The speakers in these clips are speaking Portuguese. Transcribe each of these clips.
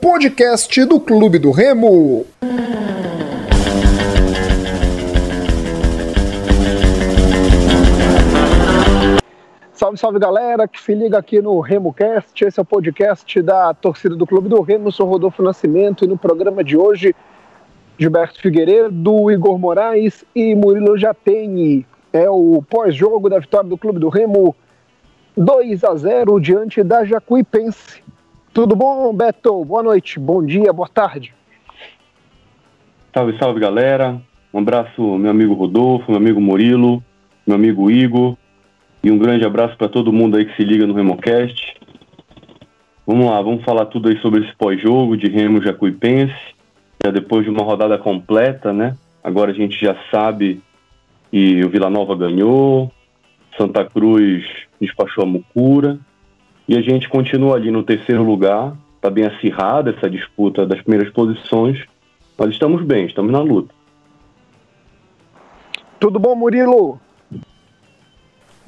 podcast do Clube do Remo. Salve, salve galera que se liga aqui no RemoCast. Esse é o podcast da torcida do Clube do Remo. Eu sou Rodolfo Nascimento e no programa de hoje, Gilberto Figueiredo, Igor Moraes e Murilo Jatene. É o pós-jogo da vitória do Clube do Remo 2 a 0 diante da Jacuipense. Tudo bom, Beto? Boa noite, bom dia, boa tarde. Salve, salve, galera. Um abraço, meu amigo Rodolfo, meu amigo Murilo, meu amigo Igor. E um grande abraço para todo mundo aí que se liga no Remocast. Vamos lá, vamos falar tudo aí sobre esse pós-jogo de Remo Jacuipense. Já depois de uma rodada completa, né? Agora a gente já sabe que o Vila Nova ganhou, Santa Cruz despachou a Mucura. E a gente continua ali no terceiro lugar. Está bem acirrada essa disputa das primeiras posições. Mas estamos bem, estamos na luta. Tudo bom, Murilo?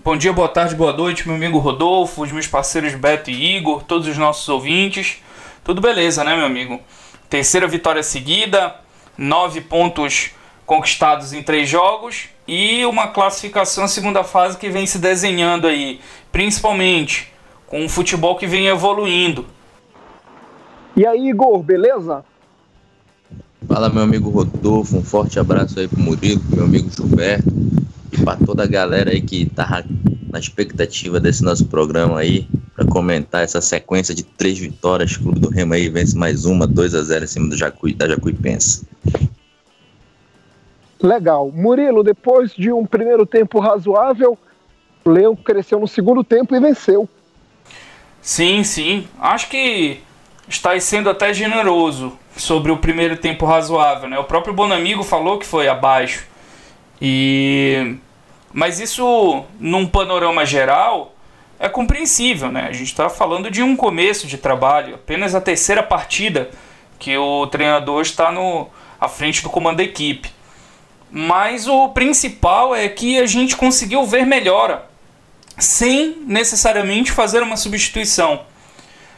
Bom dia, boa tarde, boa noite, meu amigo Rodolfo, os meus parceiros Beto e Igor, todos os nossos ouvintes. Tudo beleza, né, meu amigo? Terceira vitória seguida, nove pontos conquistados em três jogos e uma classificação segunda fase que vem se desenhando aí, principalmente com um futebol que vem evoluindo. E aí, Igor, beleza? Fala, meu amigo Rodolfo, um forte abraço aí pro Murilo, pro meu amigo Gilberto e para toda a galera aí que tá na expectativa desse nosso programa aí, para comentar essa sequência de três vitórias. O Clube do Remo aí vence mais uma, 2 a 0 em cima do Jacuí, da Jacuipense. Legal. Murilo, depois de um primeiro tempo razoável, o Leão cresceu no segundo tempo e venceu. Sim, sim. Acho que está sendo até generoso sobre o primeiro tempo razoável, né? O próprio Bonamigo falou que foi abaixo. E mas isso num panorama geral é compreensível, né? A gente está falando de um começo de trabalho, apenas a terceira partida que o treinador está no à frente do comando da equipe. Mas o principal é que a gente conseguiu ver melhora, sem necessariamente fazer uma substituição.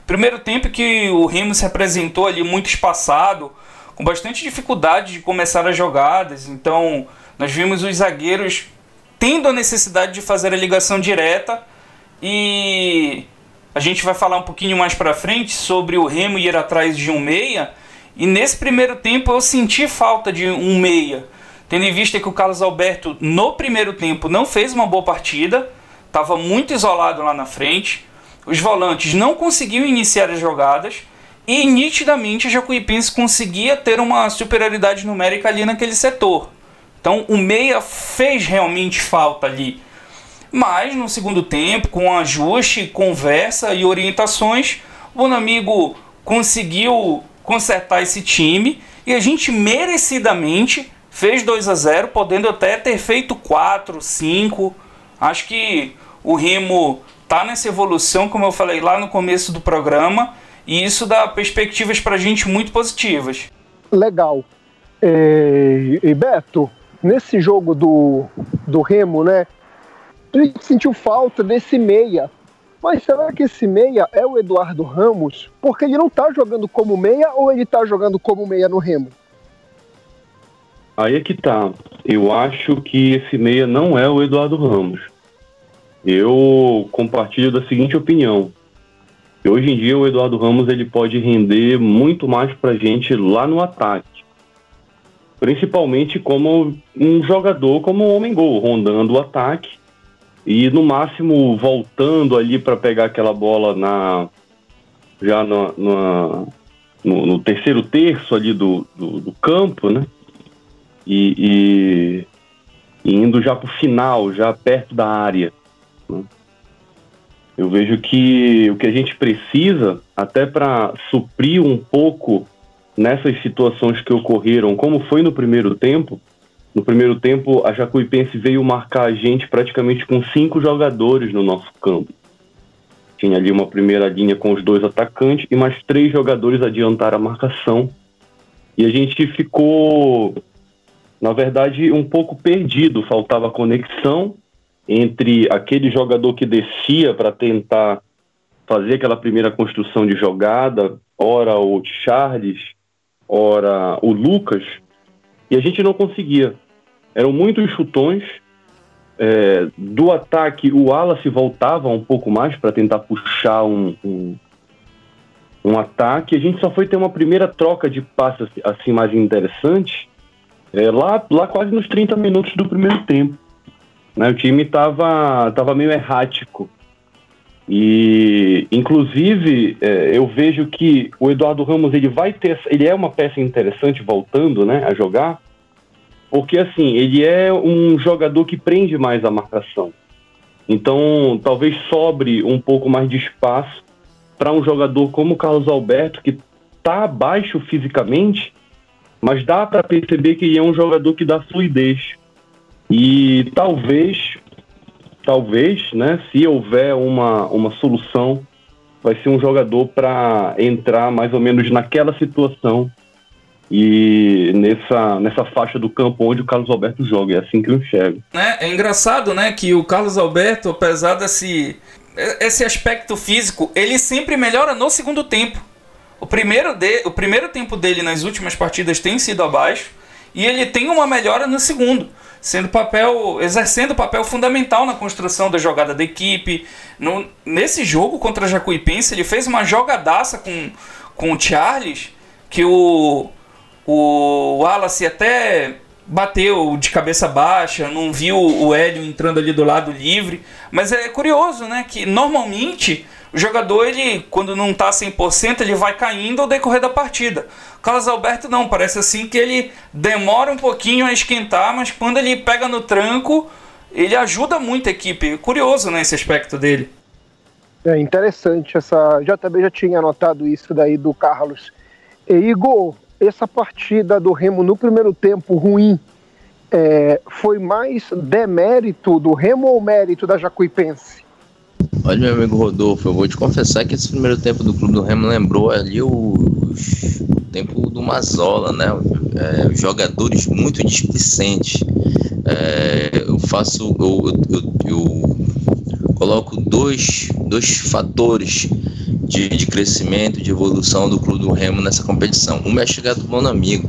Primeiro tempo que o Remo se apresentou ali muito espaçado, com bastante dificuldade de começar as jogadas, então nós vimos os zagueiros tendo a necessidade de fazer a ligação direta e a gente vai falar um pouquinho mais para frente sobre o Remo ir atrás de um meia. E nesse primeiro tempo eu senti falta de um meia tendo em vista que o Carlos Alberto no primeiro tempo não fez uma boa partida, estava muito isolado lá na frente, os volantes não conseguiam iniciar as jogadas e nitidamente a Jacuipense conseguia ter uma superioridade numérica ali naquele setor. Então o meia fez realmente falta ali. Mas no segundo tempo, com ajuste, conversa e orientações, o Bonamigo conseguiu consertar esse time e a gente merecidamente fez 2 a 0 podendo até ter feito 4, 5. Acho que o Remo tá nessa evolução, como eu falei lá no começo do programa, e isso dá perspectivas para a gente muito positivas. Legal. É, e Beto, nesse jogo do, do Remo, né? A gente sentiu falta desse meia. Mas será que esse meia é o Eduardo Ramos? Porque ele não tá jogando como meia ou ele tá jogando como meia no Remo? Aí é que tá. Eu acho que esse meia não é o Eduardo Ramos. Eu compartilho da seguinte opinião. Hoje em dia o Eduardo Ramos ele pode render muito mais pra gente lá no ataque. Principalmente como um jogador como um homem-gol, rondando o ataque e no máximo voltando ali para pegar aquela bola na já na, na no, no, terceiro terço ali do, do, do campo, né? e, e, e indo já para o final, já perto da área. Eu vejo que o que a gente precisa, até para suprir um pouco nessas situações que ocorreram, como foi no primeiro tempo, no primeiro tempo a Jacuipense veio marcar a gente praticamente com cinco jogadores no nosso campo. Tinha ali uma primeira linha com os dois atacantes e mais três jogadores adiantaram a marcação. E a gente ficou na verdade, um pouco perdido. Faltava conexão entre aquele jogador que descia para tentar fazer aquela primeira construção de jogada, ora o Charles, ora o Lucas, e a gente não conseguia. Eram muitos chutões. É, do ataque, o Wallace voltava um pouco mais para tentar puxar um, um, um, ataque. A gente só foi ter uma primeira troca de passes assim mais interessante é, lá, lá quase nos 30 minutos do primeiro tempo. Né? O time estava tava meio errático. E, inclusive, é, eu vejo que o Eduardo Ramos ele vai ter, ele é uma peça interessante voltando, né, a jogar, porque assim ele é um jogador que prende mais a marcação. Então, talvez sobre um pouco mais de espaço para um jogador como o Carlos Alberto que está abaixo fisicamente, mas dá para perceber que ele é um jogador que dá fluidez. E talvez talvez, né, se houver uma, uma solução, vai ser um jogador para entrar mais ou menos naquela situação e nessa, nessa faixa do campo onde o Carlos Alberto joga. É assim que eu enxergo. É, é engraçado, né, que o Carlos Alberto, apesar desse esse aspecto físico, ele sempre melhora no segundo tempo. O primeiro, de, o primeiro tempo dele nas últimas partidas tem sido abaixo e ele tem uma melhora no segundo sendo papel, exercendo papel fundamental na construção da jogada da equipe. No, nesse jogo contra a Jacuipense, ele fez uma jogadaça com, com o Charles, que o, o Wallace até bateu de cabeça baixa, não viu o Hélio entrando ali do lado livre. Mas é curioso, né? Que normalmente o jogador, ele, quando não está 100%, ele vai caindo ao decorrer da partida. Carlos Alberto não, parece assim que ele demora um pouquinho a esquentar, mas quando ele pega no tranco, ele ajuda muito a equipe. Curioso, né, esse aspecto dele. É interessante, essa também já tinha notado isso daí do Carlos. E Igor, essa partida do Remo no primeiro tempo ruim é, foi mais demérito do Remo ou mérito da Jacuipense? Olha, meu amigo Rodolfo, eu vou te confessar que esse primeiro tempo do Clube do Remo lembrou ali o, tempo do Mazola, né? É, jogadores muito displicentes. É, eu faço, eu, eu, eu, coloco dois, dois fatores de, de crescimento, de evolução do Clube do Remo nessa competição. Um é a chegada do bom amigo,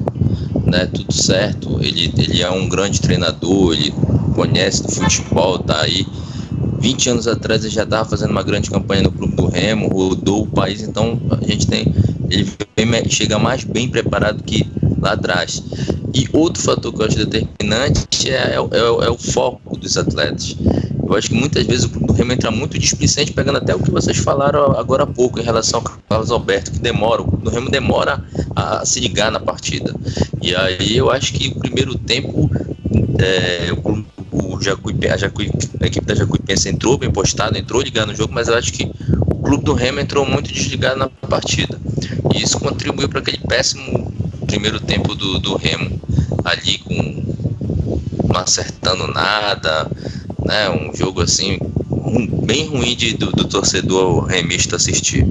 né? Tudo certo. Ele, ele é um grande treinador, ele conhece do futebol, tá aí 20 anos atrás ele já estava fazendo uma grande campanha no Clube do Remo, rodou o país, então a gente tem. Ele chega mais bem preparado que lá atrás. E outro fator que eu acho determinante é, é, é, é o foco dos atletas. Eu acho que muitas vezes o Remo entra muito displicente, pegando até o que vocês falaram agora há pouco em relação ao Carlos Alberto, que demora, o Remo demora a, se ligar na partida. E aí eu acho que o primeiro tempo é, o, o Jacuipe, a, a equipe da Jacuipense entrou bem postado, entrou ligado no jogo, mas eu acho que o clube do Remo entrou muito desligado na partida. E isso contribuiu para aquele péssimo primeiro tempo do, do Remo, ali com não acertando nada, né? Um jogo assim bem ruim de, do, do torcedor remista assistir.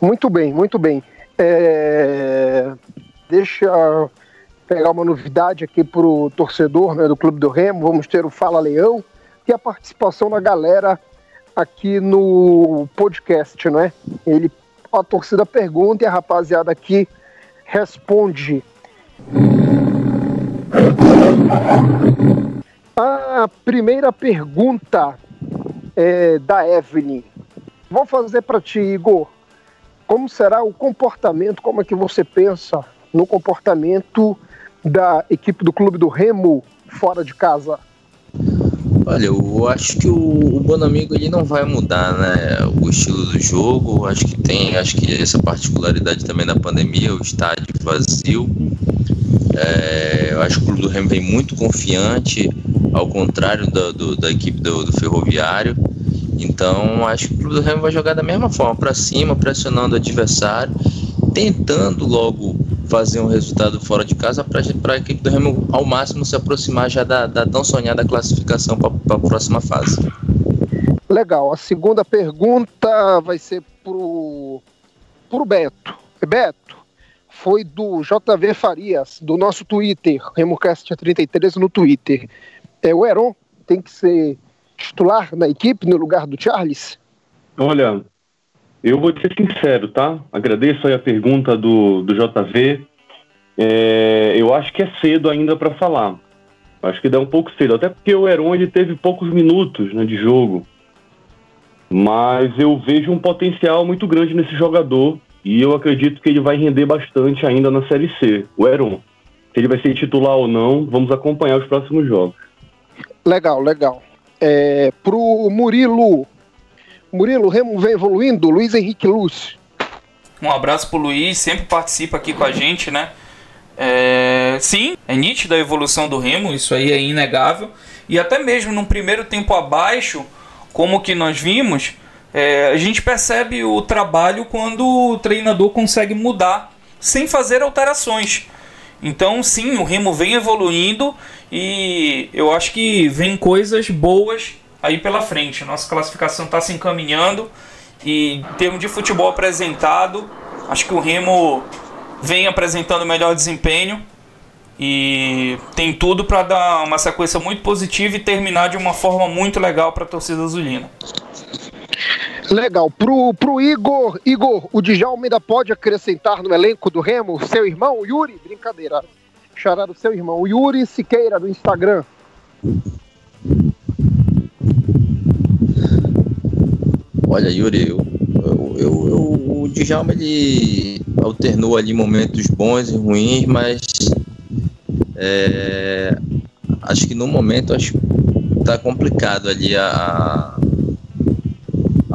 Muito bem, muito bem. É... Deixa pegar uma novidade aqui para o torcedor né, do Clube do Remo. Vamos ter o Fala Leão e a participação da galera aqui no podcast, não é? Ele, a torcida pergunta e a rapaziada aqui responde. A primeira pergunta é da Evelyn. Vou fazer para ti, Igor. Como será o comportamento? Como é que você pensa no comportamento da equipe do Clube do Remo fora de casa? Olha, eu acho que o, o Bonamigo ele não vai mudar, né? O estilo do jogo, acho que tem, acho que essa particularidade também da pandemia, o estádio vazio. É, eu acho que o Clube do Remo vem muito confiante, ao contrário do, do, da equipe do, do Ferroviário. Então, acho que o Clube do Remo vai jogar da mesma forma, para cima, pressionando o adversário, tentando logo fazer um resultado fora de casa para a equipe do Remo ao máximo se aproximar já da, da tão sonhada classificação para a próxima fase. Legal. A segunda pergunta vai ser pro, pro Beto. Beto, foi do JV Farias, do nosso Twitter, RemoCast33 no Twitter. É, o Heron tem que ser titular na equipe no lugar do Charles? Olha, eu vou ser sincero, tá? Agradeço aí a pergunta do, do JV. É, eu acho que é cedo ainda para falar. Acho que dá um pouco cedo, até porque o Heron ele teve poucos minutos né, de jogo. Mas eu vejo um potencial muito grande nesse jogador e eu acredito que ele vai render bastante ainda na Série C, o Heron. Se ele vai ser titular ou não, vamos acompanhar os próximos jogos. Legal, legal. É, pro Murilo, Murilo, o Remo vem evoluindo, Luiz Henrique Lúcio. Um abraço pro Luiz, sempre participa aqui com a gente, né? É, sim, é nítida a evolução do Remo, isso aí é inegável. E até mesmo num primeiro tempo abaixo, como que nós vimos, é, a gente percebe o trabalho quando o treinador consegue mudar sem fazer alterações. Então, sim, o Remo vem evoluindo e eu acho que vem coisas boas aí pela frente. Nossa classificação está se encaminhando e em termos de futebol apresentado, acho que o Remo vem apresentando melhor desempenho e tem tudo para dar uma sequência muito positiva e terminar de uma forma muito legal para a torcida azulina. Legal. Pro, pro Igor, Igor, o Djalma ainda pode acrescentar no elenco do Remo seu irmão, Yuri? Brincadeira. Charar o seu irmão, Yuri Siqueira, do Instagram. Olha, Yuri, eu, eu, eu, eu, o Djalma ele alternou ali momentos bons e ruins, mas é, acho que no momento acho tá complicado ali a,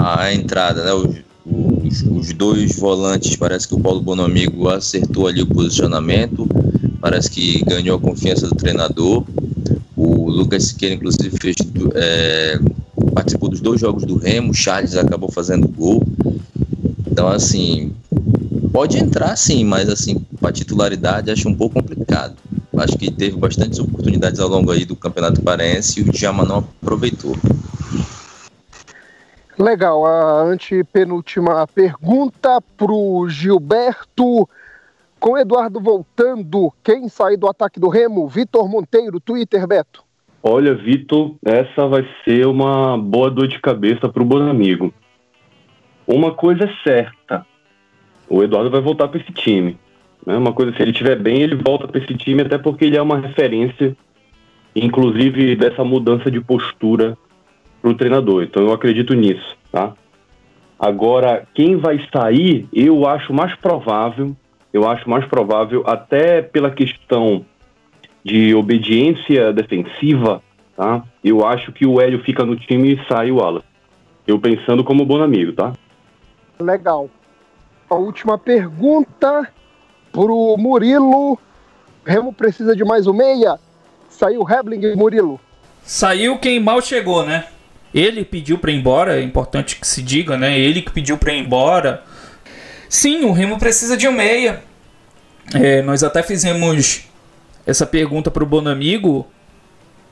a entrada, né? Os, os, os, dois volantes, parece que o Paulo Bonamigo acertou ali o posicionamento, parece que ganhou a confiança do treinador. O Lucas Siqueira, inclusive, fez, é, participou dos dois jogos do Remo, o Charles acabou fazendo gol. Então, assim, pode entrar sim, mas assim, para titularidade acho um pouco complicado. Acho que teve bastantes oportunidades ao longo aí do Campeonato Paraense e o Djama não aproveitou. Legal, a antepenúltima pergunta para o Gilberto. Com Eduardo voltando, quem sai do ataque do Remo? Vitor Monteiro, Twitter, Beto. Olha, Vitor, essa vai ser uma boa dor de cabeça para o Bonamigo. Uma coisa é certa, o Eduardo vai voltar para esse time. Né? Uma coisa, se ele estiver bem, ele volta para esse time, até porque ele é uma referência, inclusive dessa mudança de postura para o treinador. Então eu acredito nisso, tá? Agora, quem vai sair, eu acho mais provável, eu acho mais provável, até pela questão de obediência defensiva, tá? Eu acho que o Hélio fica no time e sai o Alan. Eu pensando como bom amigo, tá? Legal. A última pergunta pro Murilo. Remo precisa de mais um meia. Saiu Hebling Murilo. Saiu quem mal chegou, né? Ele pediu para ir embora, é importante que se diga, né? Ele que pediu para ir embora. Sim, o Remo precisa de um meia. É, nós até fizemos essa pergunta para o Bonamigo.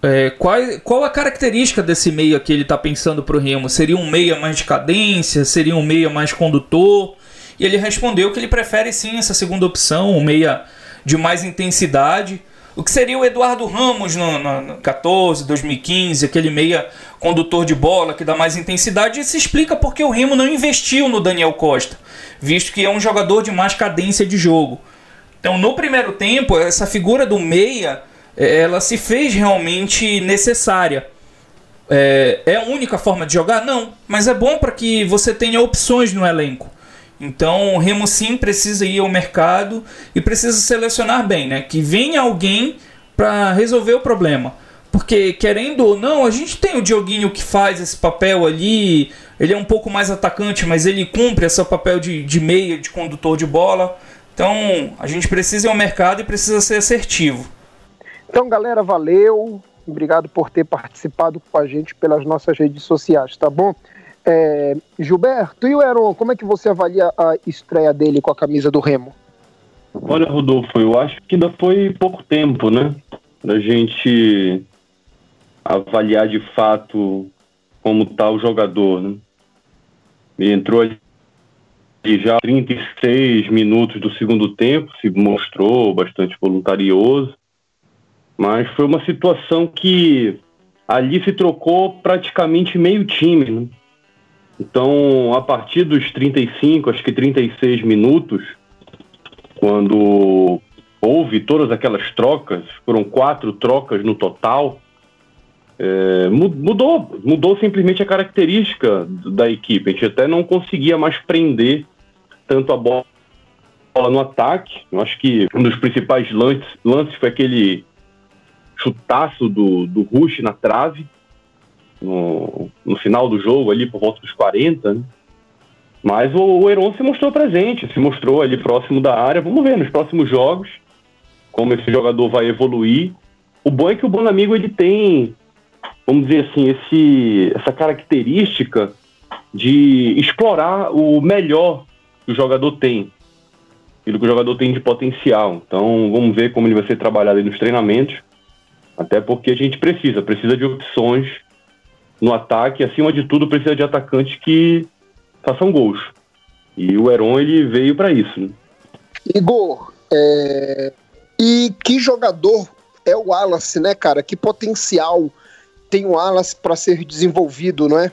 É, qual, qual a característica desse meia que ele está pensando para o Remo? Seria um meia mais de cadência? Seria um meia mais condutor? E ele respondeu que ele prefere sim essa segunda opção, um meia de mais intensidade. O que seria o Eduardo Ramos no, no, no 14, 2015, aquele meia condutor de bola que dá mais intensidade, e se explica porque o Remo não investiu no Daniel Costa, visto que é um jogador de mais cadência de jogo. Então, no primeiro tempo, essa figura do meia, é, ela se fez realmente necessária. É, é a única forma de jogar? Não, mas é bom para que você tenha opções no elenco. Então o Remo sim precisa ir ao mercado e precisa selecionar bem, né? Que venha alguém para resolver o problema. Porque, querendo ou não, a gente tem o Dioguinho que faz esse papel ali. Ele é um pouco mais atacante, mas ele cumpre esse papel de, de meia, de condutor de bola. Então, a gente precisa ir ao mercado e precisa ser assertivo. Então, galera, valeu. Obrigado por ter participado com a gente pelas nossas redes sociais, tá bom? É, Gilberto, e o Heron, como é que você avalia a estreia dele com a camisa do Remo? Olha, Rodolfo, eu acho que ainda foi pouco tempo, né? Da gente avaliar de fato como tá o jogador, né? Ele entrou ali já 36 minutos do segundo tempo, se mostrou bastante voluntarioso, mas foi uma situação que ali se trocou praticamente meio time, né? Então, a partir dos 35, acho que 36 minutos, quando houve todas aquelas trocas, foram quatro trocas no total, é, mudou, mudou simplesmente a característica da equipe. A gente até não conseguia mais prender tanto a bola no ataque. Eu acho que um dos principais lances, lances foi aquele chutaço do, do Rush na trave, no, no final do jogo, ali por volta dos 40, né? Mas o, o Heron se mostrou presente, se mostrou ali próximo da área. Vamos ver nos próximos jogos como esse jogador vai evoluir. O bom é que o Bonamigo ele tem vamos dizer assim, esse, essa característica de explorar o melhor que o jogador tem, aquilo que o jogador tem de potencial. Então, vamos ver como ele vai ser trabalhado nos treinamentos, até porque a gente precisa, precisa de opções no ataque, acima de tudo, precisa de atacantes que façam gols. E o Heron, ele veio para isso. Né? Igor, é... e que jogador é o Wallace, né, cara? Que potencial tem um alas para ser desenvolvido, não é?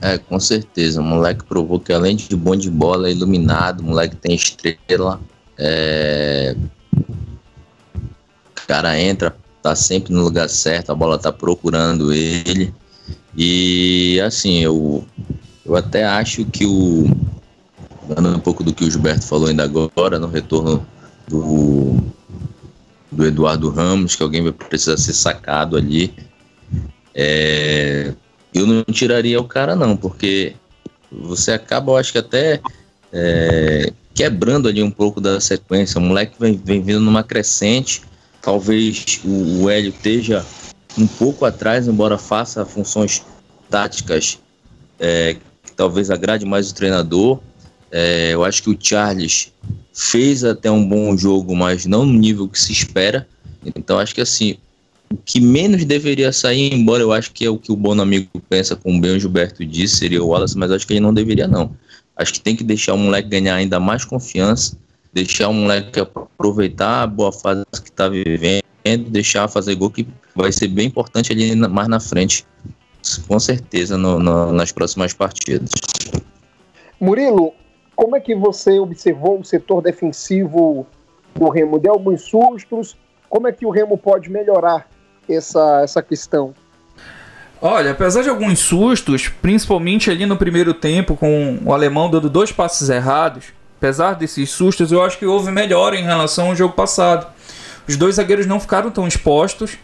É, com certeza. O moleque provou que além de bom de bola, é iluminado, o moleque tem estrela. É... O cara entra, tá sempre no lugar certo, a bola tá procurando ele. E assim, eu, eu até acho que o. Dando um pouco do que o Gilberto falou ainda agora, no retorno do, do Eduardo Ramos, que alguém vai precisar ser sacado ali. É, eu não tiraria o cara, não, porque você acaba, eu acho que até é, quebrando ali um pouco da sequência. O moleque vem, vem vindo numa crescente. Talvez o, o Hélio esteja um pouco atrás, embora faça funções táticas é, que talvez agrade mais o treinador. É, eu acho que o Charles fez até um bom jogo, mas não no nível que se espera. Então acho que assim, o que menos deveria sair, embora eu acho que é o que o bom amigo pensa, como bem o Gilberto disse, seria o Wallace, mas acho que ele não deveria, não. Acho que tem que deixar o moleque ganhar ainda mais confiança, deixar o moleque aproveitar a boa fase que está vivendo, deixar fazer gol, que vai ser bem importante ali mais na frente, com certeza, no, no, nas próximas partidas. Murilo, como é que você observou o setor defensivo do Remo? Deu alguns sustos? Como é que o Remo pode melhorar essa, essa questão? Olha, apesar de alguns sustos, principalmente ali no primeiro tempo, com o alemão dando dois passes errados, apesar desses sustos, eu acho que houve melhora em relação ao jogo passado. Os dois zagueiros não ficaram tão expostos,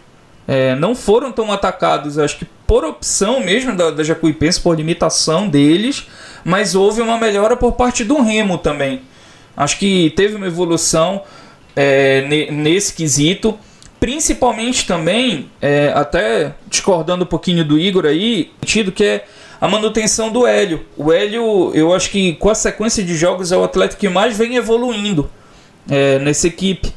é, não foram tão atacados, acho que por opção mesmo da, da Jacuipense, por limitação deles, mas houve uma melhora por parte do Remo também. Acho que teve uma evolução é, nesse quesito. Principalmente também, é, até discordando um pouquinho do Igor aí, sentido que é a manutenção do Hélio. O Hélio, eu acho que com a sequência de jogos é o atleta que mais vem evoluindo é, nessa equipe.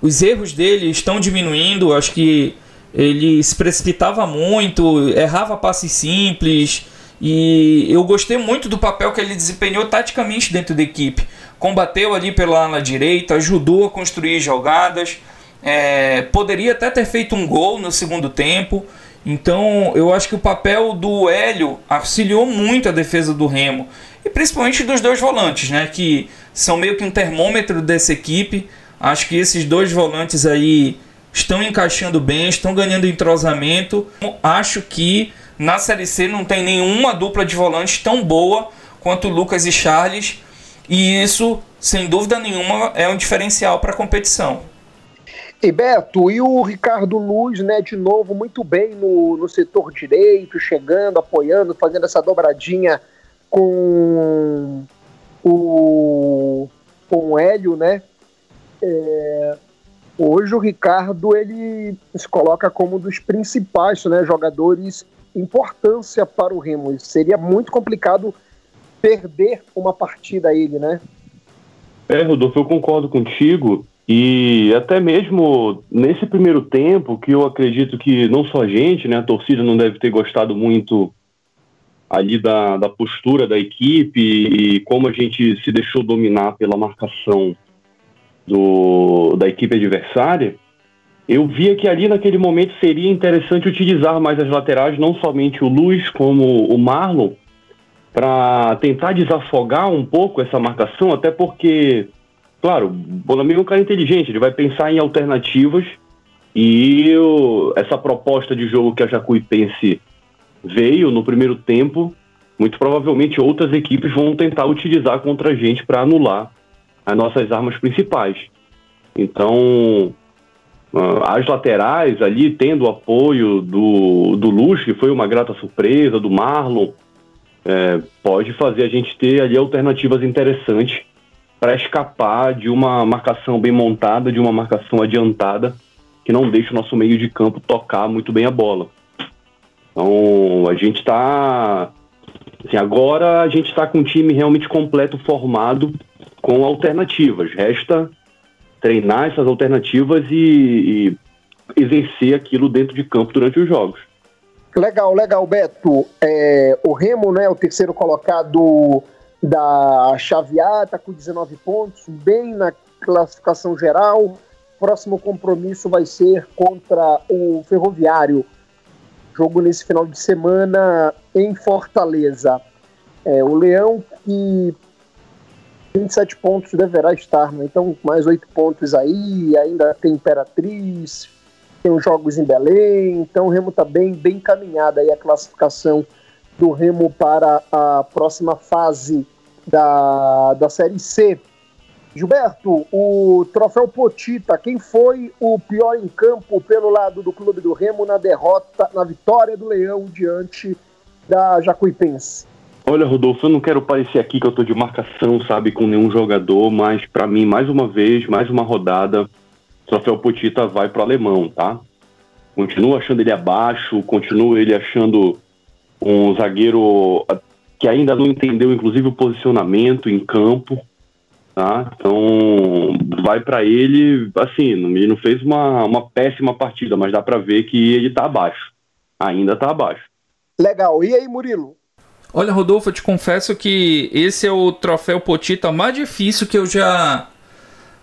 Os erros dele estão diminuindo, acho que ele se precipitava muito, errava passes simples. E eu gostei muito do papel que ele desempenhou taticamente dentro da equipe. Combateu ali pela ala direita, ajudou a construir jogadas é, poderia até ter feito um gol no segundo tempo. Então eu acho que o papel do Hélio auxiliou muito a defesa do Remo. E principalmente dos dois volantes, né? Que são meio que um termômetro dessa equipe. Acho que esses dois volantes aí estão encaixando bem, estão ganhando entrosamento. Acho que na Série C não tem nenhuma dupla de volantes tão boa quanto Lucas e Charles. E isso, sem dúvida nenhuma, é um diferencial para a competição. E Beto, e o Ricardo Luz, né, de novo, muito bem no, no setor direito, chegando, apoiando, fazendo essa dobradinha com o, com o Hélio, né? É, hoje o Ricardo ele se coloca como um dos principais né, jogadores importância para o Remo. Seria muito complicado perder uma partida a ele, né? É, Rodolfo, eu concordo contigo. E até mesmo nesse primeiro tempo, que eu acredito que não só a gente, né, a torcida não deve ter gostado muito ali da, da postura da equipe e como a gente se deixou dominar pela marcação do, da equipe adversária, eu via que ali naquele momento seria interessante utilizar mais as laterais, não somente o Luiz, como o Marlon, para tentar desafogar um pouco essa marcação, até porque, claro, o Bonamigo é um cara inteligente, ele vai pensar em alternativas e o, essa proposta de jogo que a Jacuipense veio no primeiro tempo, muito provavelmente outras equipes vão tentar utilizar contra a gente para anular as nossas armas principais. Então, ah, as laterais ali, tendo o apoio do, do Luz, que foi uma grata surpresa, do Marlon, é, pode fazer a gente ter ali alternativas interessantes para escapar de uma marcação bem montada, de uma marcação adiantada, que não deixa o nosso meio de campo tocar muito bem a bola. Então, a gente está. Assim, agora a gente está com um time realmente completo, formado, com alternativas. Resta treinar essas alternativas e, e exercer aquilo dentro de campo durante os jogos. Legal, legal, Beto. É, o Remo, né, o terceiro colocado da Xavier, está com 19 pontos, bem na classificação geral. Próximo compromisso vai ser contra o Ferroviário. Jogo nesse final de semana em Fortaleza. É, o Leão, que 27 pontos deverá estar, né? então mais 8 pontos aí, ainda tem Imperatriz, tem os jogos em Belém, então o Remo está bem, bem caminhada aí a classificação do Remo para a próxima fase da, da Série C. Gilberto, o troféu Potita, quem foi o pior em campo pelo lado do clube do Remo na derrota, na vitória do Leão diante da Jacuipense? Olha, Rodolfo, eu não quero parecer aqui que eu tô de marcação, sabe, com nenhum jogador, mas para mim, mais uma vez, mais uma rodada, Troféu Potita vai para o alemão, tá? Continuo achando ele abaixo, continuo ele achando um zagueiro que ainda não entendeu, inclusive, o posicionamento em campo, tá? Então, vai para ele, assim, ele não fez uma, uma péssima partida, mas dá para ver que ele tá abaixo, ainda tá abaixo. Legal. E aí, Murilo? Olha, Rodolfo, eu te confesso que esse é o troféu Potita mais difícil que eu já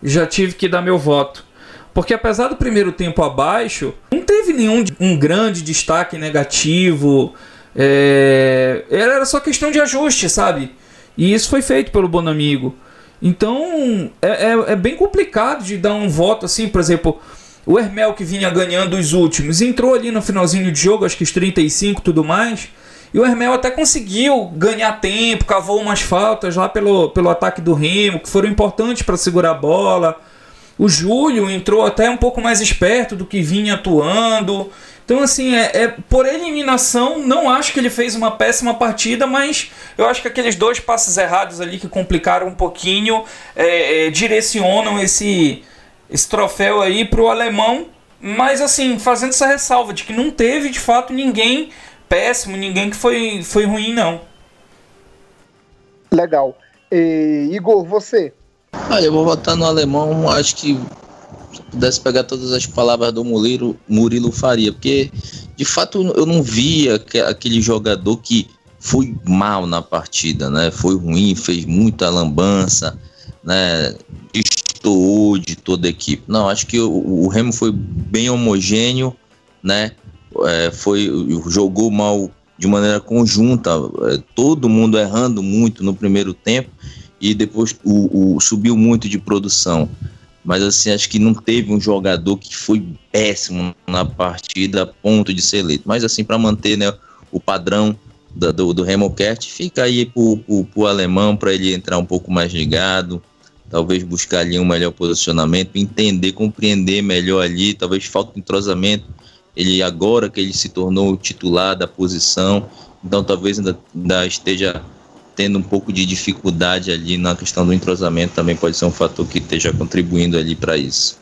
já tive que dar meu voto. Porque apesar do primeiro tempo abaixo, não teve nenhum um grande destaque negativo. É, era só questão de ajuste, sabe? E isso foi feito pelo Bonamigo. Então é, é, é, bem complicado de dar um voto assim, por exemplo. O Hermel que vinha ganhando os últimos entrou ali no finalzinho de jogo, acho que os 35 tudo mais. E o Hermel até conseguiu ganhar tempo, cavou umas faltas lá pelo, pelo ataque do Remo, que foram importantes para segurar a bola. O Júlio entrou até um pouco mais esperto do que vinha atuando. Então, assim, é, é, por eliminação, não acho que ele fez uma péssima partida, mas eu acho que aqueles dois passes errados ali que complicaram um pouquinho é, é, direcionam esse, esse troféu aí para o alemão. Mas, assim, fazendo essa ressalva de que não teve de fato ninguém péssimo, ninguém que foi, foi ruim, não. Legal. E, Igor, você? Ah, eu vou votar no alemão, acho que se pudesse pegar todas as palavras do Murilo, Murilo faria, porque de fato eu não via aquele jogador que foi mal na partida, né? Foi ruim, fez muita lambança, né? Destoou de toda a equipe. Não, acho que o, o Remo foi bem homogêneo, né? É, foi jogou mal de maneira conjunta, é, todo mundo errando muito no primeiro tempo e depois o, o, subiu muito de produção. Mas assim, acho que não teve um jogador que foi péssimo na partida a ponto de ser eleito. Mas assim, para manter né, o padrão do, do, do fica aí pro, pro alemão para ele entrar um pouco mais ligado, talvez buscar ali um melhor posicionamento, entender, compreender melhor ali, talvez falta entrosamento. Ele agora que ele se tornou titular da posição, então talvez ainda, ainda esteja tendo um pouco de dificuldade ali na questão do entrosamento também pode ser um fator que esteja contribuindo ali para isso.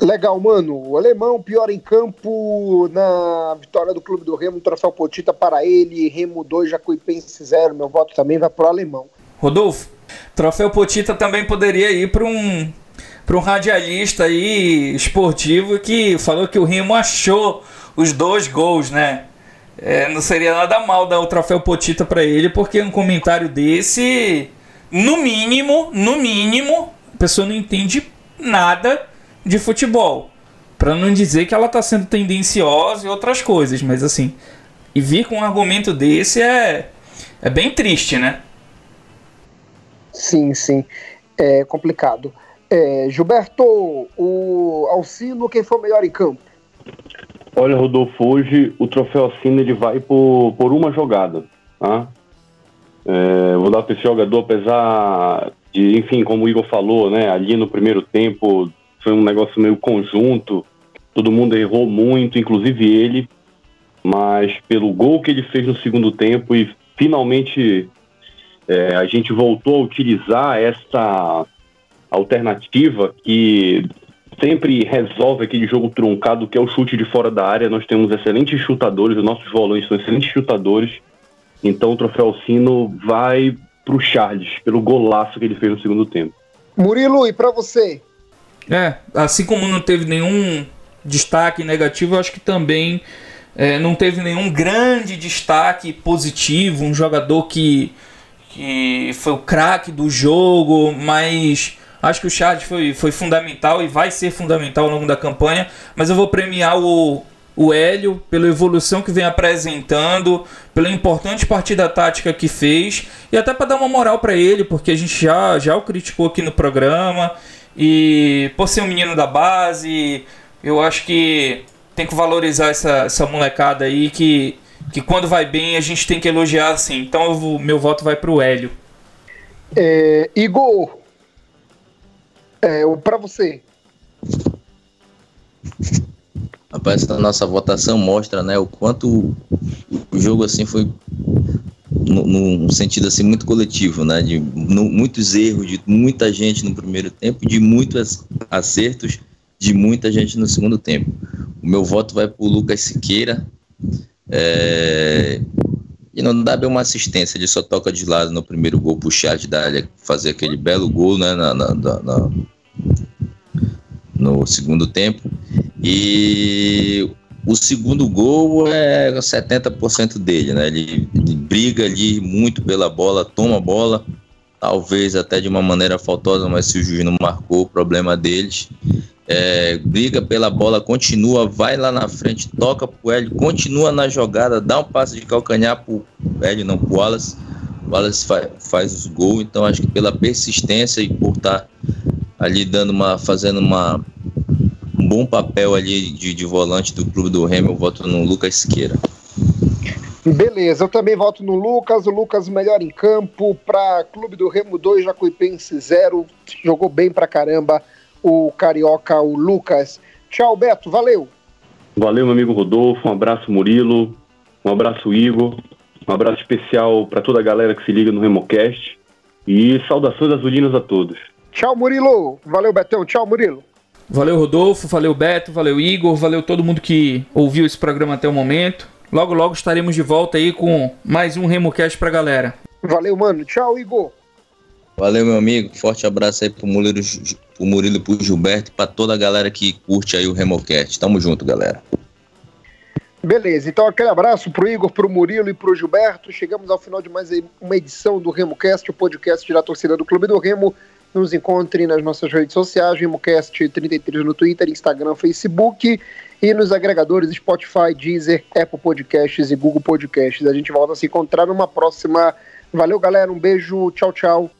Legal, mano. O alemão pior em campo na vitória do Clube do Remo, troféu Potita para ele, Remo 2, Jacuipense 0. Meu voto também vai pro alemão. Rodolfo, troféu Potita também poderia ir para um para um radialista aí esportivo que falou que o Remo achou os dois gols, né? É, não seria nada mal dar o troféu Potita para ele, porque um comentário desse, no mínimo, no mínimo, a pessoa não entende nada de futebol. Para não dizer que ela tá sendo tendenciosa e outras coisas, mas assim, e vir com um argumento desse é é bem triste, né? Sim, sim. É complicado. É, Gilberto, o Alcino, quem foi o melhor em campo? Olha, Rodolfo, hoje o troféu Alcino ele vai por, por uma jogada. Tá? É, vou dar para esse jogador, apesar de, enfim, como o Igor falou, né, ali no primeiro tempo foi um negócio meio conjunto, todo mundo errou muito, inclusive ele, mas pelo gol que ele fez no segundo tempo e finalmente é, a gente voltou a utilizar essa alternativa que sempre resolve aquele jogo truncado que é o chute de fora da área. Nós temos excelentes chutadores, os nossos volantes são excelentes chutadores. Então o troféu Sino vai para o Charles, pelo golaço que ele fez no segundo tempo. Murilo, e para você? É, assim como não teve nenhum destaque negativo, eu acho que também é, não teve nenhum grande destaque positivo, um jogador que, que foi o craque do jogo, mas acho que o Charles foi, foi fundamental e vai ser fundamental ao longo da campanha. Mas eu vou premiar o, o Hélio pela evolução que vem apresentando, pela importante partida tática que fez e até para dar uma moral para ele, porque a gente já, já o criticou aqui no programa e por ser um menino da base, eu acho que tem que valorizar essa, essa molecada aí que, que quando vai bem a gente tem que elogiar assim. Então meu voto vai para o Hélio. É, Igor, é, para você. Rapaz, essa nossa votação mostra, né, o quanto o jogo assim foi num sentido assim muito coletivo, né, de no, muitos erros de muita gente no primeiro tempo, de muitos acertos de muita gente no segundo tempo. O meu voto vai para o Lucas Siqueira. É, e não dá bem uma assistência, ele só toca de lado no primeiro gol pro chat da área fazer aquele belo gol né, na, na, na, no segundo tempo. E o segundo gol é 70% dele, né? Ele, ele, briga ali muito pela bola, toma a bola, talvez até de uma maneira faltosa, mas se o juiz não marcou, o problema deles. É, briga pela bola, continua, vai lá na frente, toca pro Hélio, continua na jogada, dá um passe de calcanhar pro Hélio, não pro Wallace. O Wallace fa faz os gols, então acho que pela persistência e por estar tá ali dando uma, fazendo uma, um bom papel ali de, de volante do clube do Remo, eu voto no Lucas Siqueira. Beleza, eu também voto no Lucas, o Lucas melhor em campo, para Clube do Remo 2, Jacuipense 0, jogou bem pra caramba o carioca, o Lucas. Tchau, Beto, valeu. Valeu, meu amigo Rodolfo, um abraço, Murilo, um abraço, Igor, um abraço especial para toda a galera que se liga no RemoCast e saudações azulinas a todos. Tchau, Murilo. Valeu, Betão. Tchau, Murilo. Valeu, Rodolfo. Valeu, Beto. Valeu, Igor. Valeu todo mundo que ouviu esse programa até o momento. Logo, logo estaremos de volta aí com mais um RemoCast pra galera. Valeu, mano. Tchau, Igor. Valeu, meu amigo. Forte abraço aí pro Murilo, pro Murilo pro Gilberto pra toda a galera que curte aí o Remocast. Tamo junto, galera. Beleza, então aquele abraço pro Igor, pro Murilo e pro Gilberto. Chegamos ao final de mais uma edição do RemoCast, o podcast da torcida do Clube do Remo. Nos encontre nas nossas redes sociais, RemoCast33 no Twitter, Instagram, Facebook e nos agregadores Spotify, Deezer, Apple Podcasts e Google Podcasts. A gente volta a se encontrar numa próxima. Valeu, galera. Um beijo. Tchau, tchau.